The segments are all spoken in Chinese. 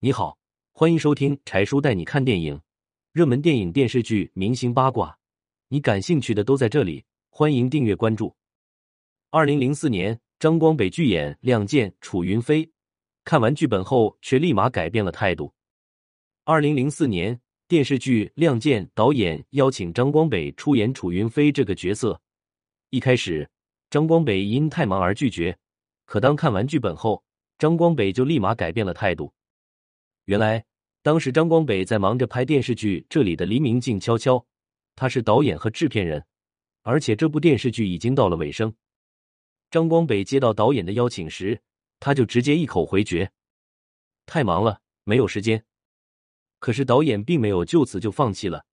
你好，欢迎收听柴叔带你看电影，热门电影、电视剧、明星八卦，你感兴趣的都在这里。欢迎订阅关注。二零零四年，张光北拒演《亮剑》，楚云飞看完剧本后却立马改变了态度。二零零四年电视剧《亮剑》，导演邀请张光北出演楚云飞这个角色。一开始，张光北因太忙而拒绝，可当看完剧本后，张光北就立马改变了态度。原来，当时张光北在忙着拍电视剧《这里的黎明静悄悄》，他是导演和制片人，而且这部电视剧已经到了尾声。张光北接到导演的邀请时，他就直接一口回绝，太忙了，没有时间。可是导演并没有就此就放弃了，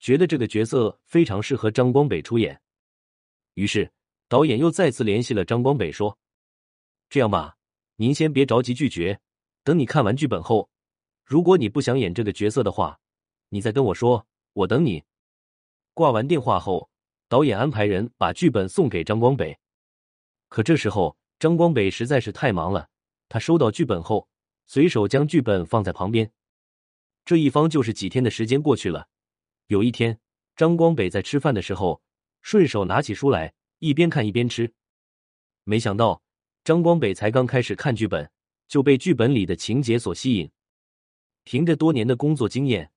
觉得这个角色非常适合张光北出演。于是，导演又再次联系了张光北，说：“这样吧，您先别着急拒绝，等你看完剧本后，如果你不想演这个角色的话，你再跟我说，我等你。”挂完电话后，导演安排人把剧本送给张光北。可这时候，张光北实在是太忙了，他收到剧本后，随手将剧本放在旁边。这一方就是几天的时间过去了。有一天，张光北在吃饭的时候。顺手拿起书来，一边看一边吃。没想到张光北才刚开始看剧本，就被剧本里的情节所吸引。凭着多年的工作经验，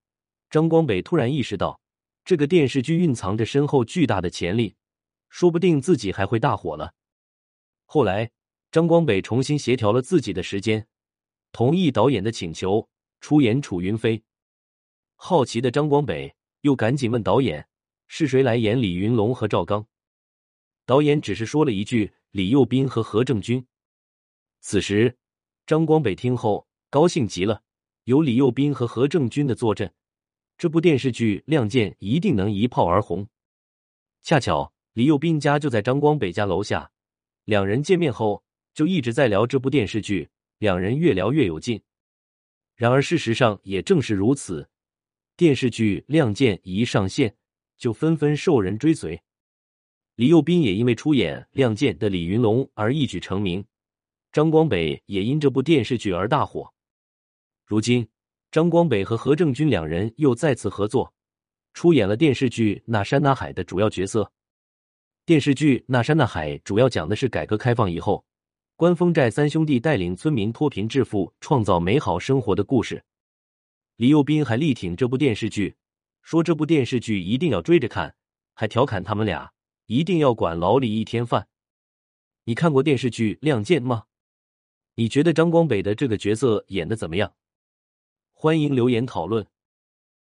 张光北突然意识到，这个电视剧蕴藏着深厚巨大的潜力，说不定自己还会大火了。后来，张光北重新协调了自己的时间，同意导演的请求，出演楚云飞。好奇的张光北又赶紧问导演。是谁来演李云龙和赵刚？导演只是说了一句李幼斌和何正军。此时，张光北听后高兴极了，有李幼斌和何正军的坐镇，这部电视剧《亮剑》一定能一炮而红。恰巧李幼斌家就在张光北家楼下，两人见面后就一直在聊这部电视剧，两人越聊越有劲。然而事实上也正是如此，电视剧《亮剑》一上线。就纷纷受人追随，李幼斌也因为出演《亮剑》的李云龙而一举成名，张光北也因这部电视剧而大火。如今，张光北和何正军两人又再次合作，出演了电视剧《那山那海》的主要角色。电视剧《那山那海》主要讲的是改革开放以后，关风寨三兄弟带领村民脱贫致富、创造美好生活的故事。李幼斌还力挺这部电视剧。说这部电视剧一定要追着看，还调侃他们俩一定要管老李一天饭。你看过电视剧《亮剑》吗？你觉得张光北的这个角色演的怎么样？欢迎留言讨论。